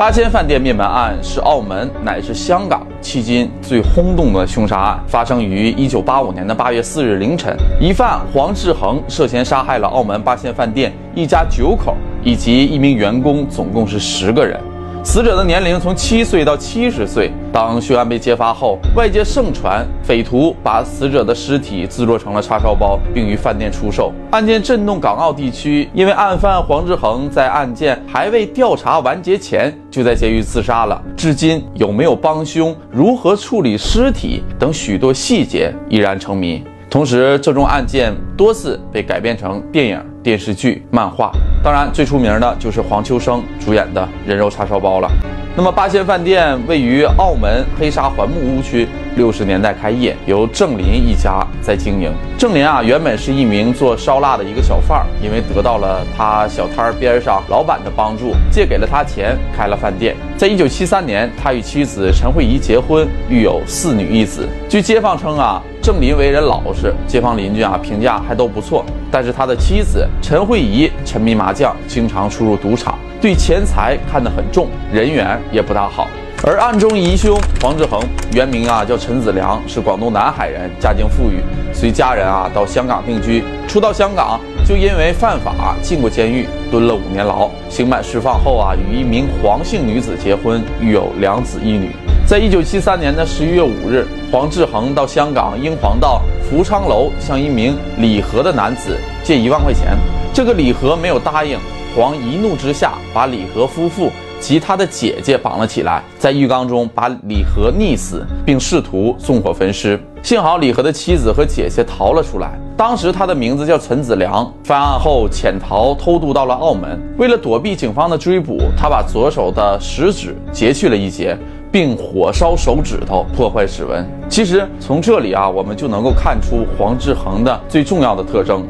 八仙饭店灭门案是澳门乃至香港迄今最轰动的凶杀案，发生于一九八五年的八月四日凌晨。疑犯黄志恒涉嫌杀害了澳门八仙饭店一家九口以及一名员工，总共是十个人。死者的年龄从七岁到七十岁。当凶案被揭发后，外界盛传匪徒把死者的尸体制作成了叉烧包，并于饭店出售。案件震动港澳地区，因为案犯黄志恒在案件还未调查完结前就在监狱自杀了。至今有没有帮凶、如何处理尸体等许多细节依然成谜。同时，这宗案件多次被改编成电影、电视剧、漫画。当然，最出名的就是黄秋生主演的《人肉叉烧包》了。那么，八仙饭店位于澳门黑沙环木屋区，六十年代开业，由郑林一家在经营。郑林啊，原本是一名做烧腊的一个小贩儿，因为得到了他小摊儿边上老板的帮助，借给了他钱，开了饭店。在一九七三年，他与妻子陈慧仪结婚，育有四女一子。据街坊称啊。郑林为人老实，街坊邻居啊评价还都不错。但是他的妻子陈慧仪沉迷麻将，经常出入赌场，对钱财看得很重，人缘也不大好。而案中疑凶黄志恒，原名啊叫陈子良，是广东南海人，家境富裕，随家人啊到香港定居。初到香港就因为犯法进过监狱，蹲了五年牢。刑满释放后啊，与一名黄姓女子结婚，育有两子一女。在一九七三年的十一月五日，黄志恒到香港英皇道福昌楼向一名李和的男子借一万块钱，这个李和没有答应，黄一怒之下把李和夫妇及他的姐姐绑了起来，在浴缸中把李和溺死，并试图纵火焚尸。幸好李和的妻子和姐姐逃了出来，当时他的名字叫陈子良。犯案后潜逃偷渡到了澳门，为了躲避警方的追捕，他把左手的食指截去了一截。并火烧手指头，破坏指纹。其实从这里啊，我们就能够看出黄志恒的最重要的特征：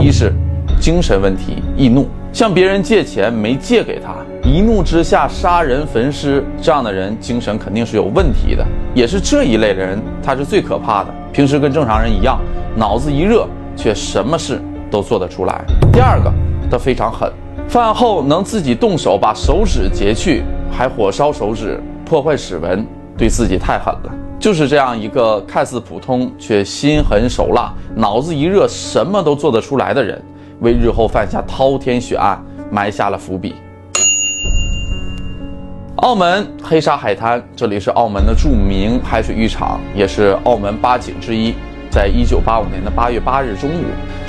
一是精神问题，易怒，向别人借钱没借给他，一怒之下杀人焚尸。这样的人精神肯定是有问题的，也是这一类的人，他是最可怕的。平时跟正常人一样，脑子一热，却什么事都做得出来。第二个，他非常狠，饭后能自己动手把手指截去，还火烧手指。破坏指纹，对自己太狠了。就是这样一个看似普通却心狠手辣、脑子一热什么都做得出来的人，为日后犯下滔天血案埋下了伏笔。澳门黑沙海滩，这里是澳门的著名海水浴场，也是澳门八景之一。在一九八五年的八月八日中午，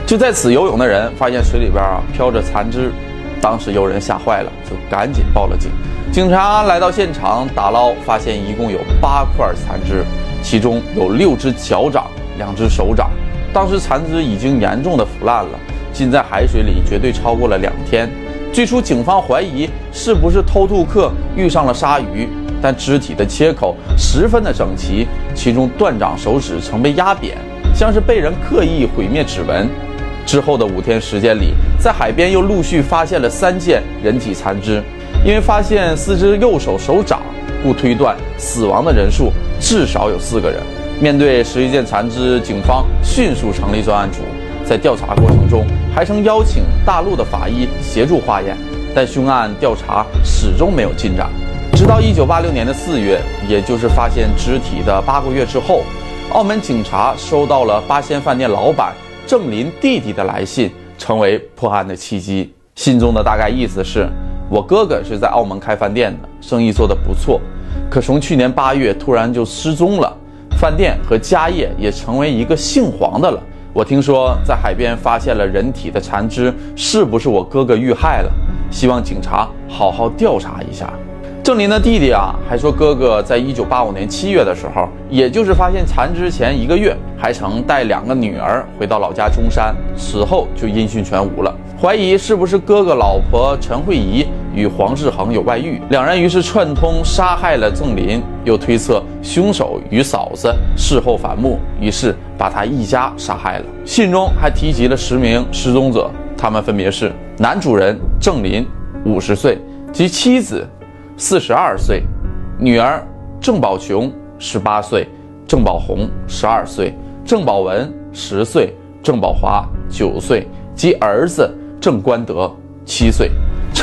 就在此游泳的人发现水里边啊飘着残肢，当时有人吓坏了，就赶紧报了警。警察来到现场打捞，发现一共有八块残肢，其中有六只脚掌、两只手掌。当时残肢已经严重的腐烂了，浸在海水里绝对超过了两天。最初警方怀疑是不是偷渡客遇上了鲨鱼，但肢体的切口十分的整齐，其中断掌手指曾被压扁，像是被人刻意毁灭指纹。之后的五天时间里，在海边又陆续发现了三件人体残肢。因为发现四只右手手掌，故推断死亡的人数至少有四个人。面对十一件残肢，警方迅速成立专案组，在调查过程中还曾邀请大陆的法医协助化验，但凶案调查始终没有进展。直到一九八六年的四月，也就是发现肢体的八个月之后，澳门警察收到了八仙饭店老板郑林弟弟的来信，成为破案的契机。信中的大概意思是。我哥哥是在澳门开饭店的，生意做得不错，可从去年八月突然就失踪了，饭店和家业也成为一个姓黄的了。我听说在海边发现了人体的残肢，是不是我哥哥遇害了？希望警察好好调查一下。郑林的弟弟啊，还说哥哥在一九八五年七月的时候，也就是发现残肢前一个月，还曾带两个女儿回到老家中山，此后就音讯全无了。怀疑是不是哥哥老婆陈慧仪与黄志恒有外遇，两人于是串通杀害了郑林，又推测凶手与嫂子事后反目，于是把他一家杀害了。信中还提及了十名失踪者，他们分别是男主人郑林，五十岁，及妻子四十二岁，女儿郑宝琼十八岁，郑宝红十二岁，郑宝文十岁，郑宝华九岁及儿子。郑关德七岁，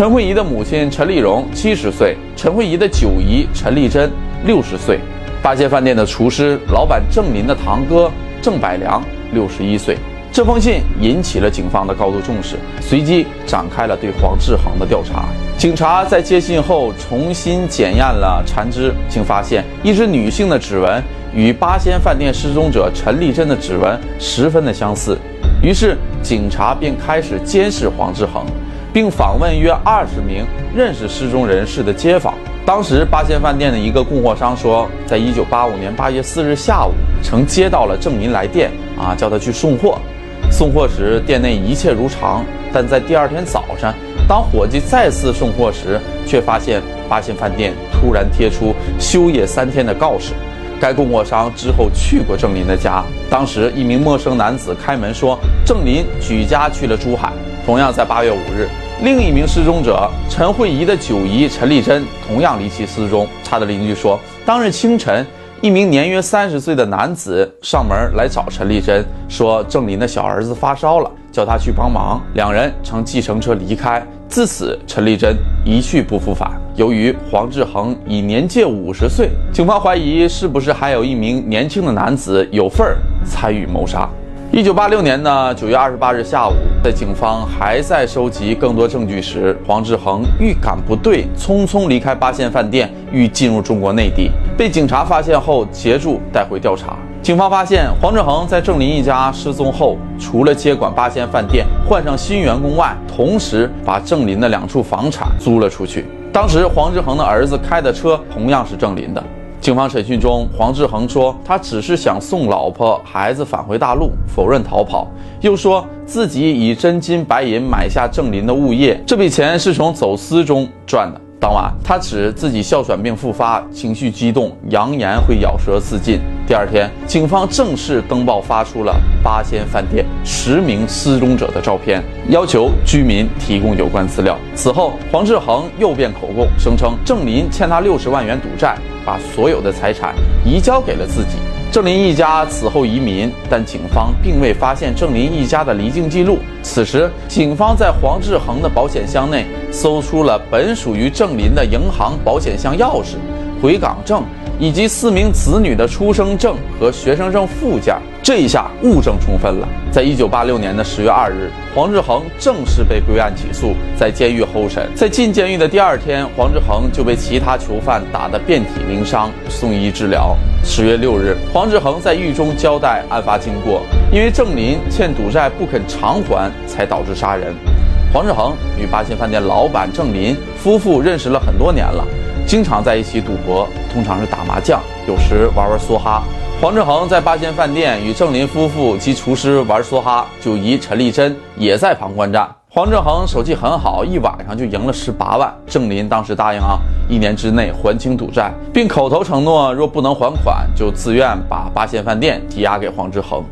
陈。慧仪的母亲陈丽蓉七十岁，陈慧仪的九姨陈丽珍六十岁，八仙饭店的厨师老板郑林的堂哥郑百良六十一岁。这封信引起了警方的高度重视，随即展开了对黄志恒的调查。警察在接信后重新检验了残肢，竟发现一只女性的指纹与八仙饭店失踪者陈丽珍的指纹十分的相似。于是，警察便开始监视黄志恒，并访问约二十名认识失踪人士的街坊。当时，八仙饭店的一个供货商说，在一九八五年八月四日下午，曾接到了郑林来电，啊，叫他去送货。送货时，店内一切如常，但在第二天早上，当伙计再次送货时，却发现八仙饭店突然贴出休业三天的告示。该供货商之后去过郑林的家，当时一名陌生男子开门说，郑林举家去了珠海。同样在八月五日，另一名失踪者陈慧仪的九姨陈丽珍同样离奇失踪。她的邻居说，当日清晨。一名年约三十岁的男子上门来找陈丽珍，说郑林的小儿子发烧了，叫他去帮忙。两人乘计程车离开。自此，陈丽珍一去不复返。由于黄志恒已年届五十岁，警方怀疑是不是还有一名年轻的男子有份儿参与谋杀。一九八六年的九月二十八日下午，在警方还在收集更多证据时，黄志恒预感不对，匆匆离开八仙饭店，欲进入中国内地，被警察发现后截住带回调查。警方发现，黄志恒在郑林一家失踪后，除了接管八仙饭店，换上新员工外，同时把郑林的两处房产租了出去。当时，黄志恒的儿子开的车同样是郑林的。警方审讯中，黄志恒说他只是想送老婆孩子返回大陆，否认逃跑，又说自己以真金白银买下郑林的物业，这笔钱是从走私中赚的。当晚，他指自己哮喘病复发，情绪激动，扬言会咬舌自尽。第二天，警方正式登报发出了八仙饭店十名失踪者的照片，要求居民提供有关资料。此后，黄志恒又变口供，声称郑林欠他六十万元赌债。把所有的财产移交给了自己。郑林一家此后移民，但警方并未发现郑林一家的离境记录。此时，警方在黄志恒的保险箱内搜出了本属于郑林的银行保险箱钥匙、回港证。以及四名子女的出生证和学生证附件，这一下物证充分了。在一九八六年的十月二日，黄志恒正式被归案起诉，在监狱候审。在进监狱的第二天，黄志恒就被其他囚犯打得遍体鳞伤，送医治疗。十月六日，黄志恒在狱中交代案发经过，因为郑林欠赌债不肯偿还，才导致杀人。黄志恒与八仙饭店老板郑林夫妇认识了很多年了。经常在一起赌博，通常是打麻将，有时玩玩梭哈。黄志恒在八仙饭店与郑林夫妇及厨师玩梭哈，九姨陈丽珍也在旁观战。黄志恒手气很好，一晚上就赢了十八万。郑林当时答应啊，一年之内还清赌债，并口头承诺，若不能还款，就自愿把八仙饭店抵押给黄志恒。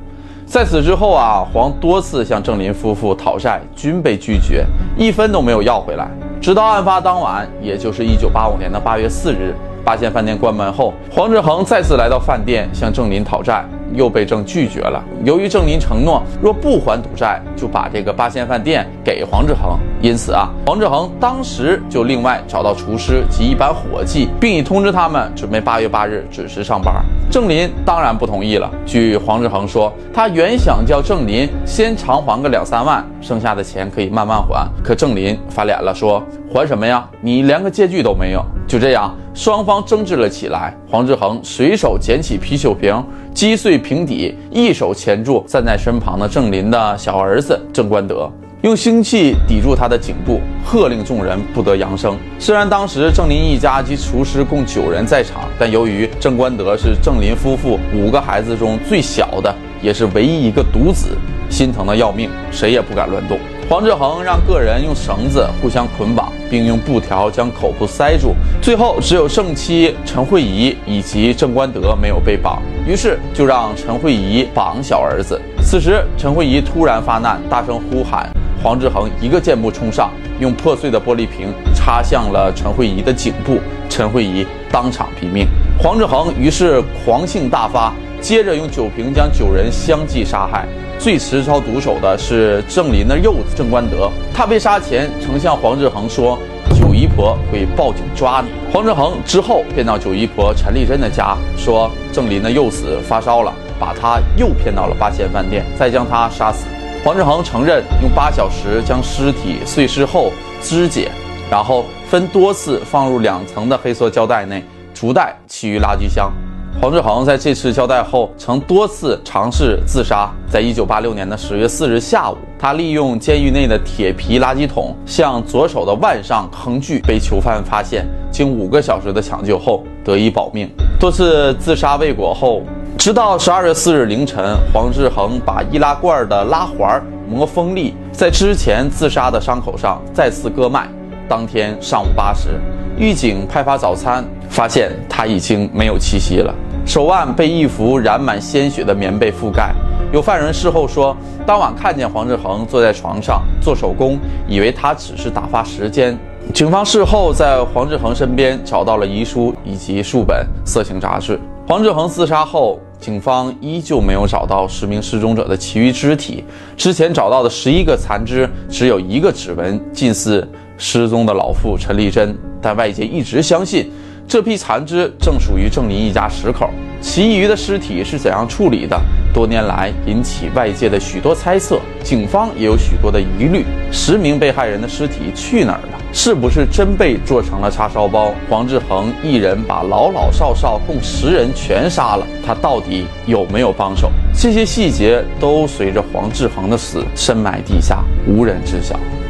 在此之后啊，黄多次向郑林夫妇讨债，均被拒绝，一分都没有要回来。直到案发当晚，也就是一九八五年的八月四日，八仙饭店关门后，黄志恒再次来到饭店向郑林讨债。又被郑拒绝了。由于郑林承诺若不还赌债，就把这个八仙饭店给黄志恒，因此啊，黄志恒当时就另外找到厨师及一班伙计，并已通知他们准备八月八日准时上班。郑林当然不同意了。据黄志恒说，他原想叫郑林先偿还个两三万，剩下的钱可以慢慢还。可郑林翻脸了，说还什么呀？你连个借据都没有。就这样，双方争执了起来。黄志恒随手捡起啤酒瓶，击碎瓶底，一手钳住站在身旁的郑林的小儿子郑关德，用凶器抵住他的颈部，喝令众人不得扬声。虽然当时郑林一家及厨师共九人在场，但由于郑关德是郑林夫妇五个孩子中最小的，也是唯一一个独子，心疼的要命，谁也不敢乱动。黄志恒让个人用绳子互相捆绑，并用布条将口部塞住。最后，只有正妻陈慧仪以及郑关德没有被绑，于是就让陈慧仪绑小儿子。此时，陈慧仪突然发难，大声呼喊，黄志恒一个箭步冲上，用破碎的玻璃瓶插向了陈慧仪的颈部，陈慧仪当场毙命。黄志恒于是狂性大发，接着用酒瓶将九人相继杀害。最持操毒手的是郑林的幼子郑官德。他被杀前曾向黄志恒说：“九姨婆会报警抓你。”黄志恒之后便到九姨婆陈丽珍的家，说郑林的幼子发烧了，把他诱骗到了八仙饭店，再将他杀死。黄志恒承认用八小时将尸体碎尸后肢解，然后分多次放入两层的黑色胶带内，逐袋弃于垃圾箱。黄志恒在这次交代后，曾多次尝试自杀。在一九八六年的十月四日下午，他利用监狱内的铁皮垃圾桶向左手的腕上横锯，被囚犯发现。经五个小时的抢救后，得以保命。多次自杀未果后，直到十二月四日凌晨，黄志恒把易拉罐的拉环磨锋利，在之前自杀的伤口上再次割脉。当天上午八时，狱警派发早餐，发现他已经没有气息了。手腕被一幅染满鲜血的棉被覆盖。有犯人事后说，当晚看见黄志恒坐在床上做手工，以为他只是打发时间。警方事后在黄志恒身边找到了遗书以及数本色情杂志。黄志恒自杀后，警方依旧没有找到十名失踪者的其余肢体。之前找到的十一个残肢，只有一个指纹近似失踪的老妇陈丽珍，但外界一直相信。这批残肢正属于郑林一家十口，其余的尸体是怎样处理的？多年来引起外界的许多猜测，警方也有许多的疑虑。十名被害人的尸体去哪儿了？是不是真被做成了叉烧包？黄志恒一人把老老少少共十人全杀了，他到底有没有帮手？这些细节都随着黄志恒的死深埋地下，无人知晓。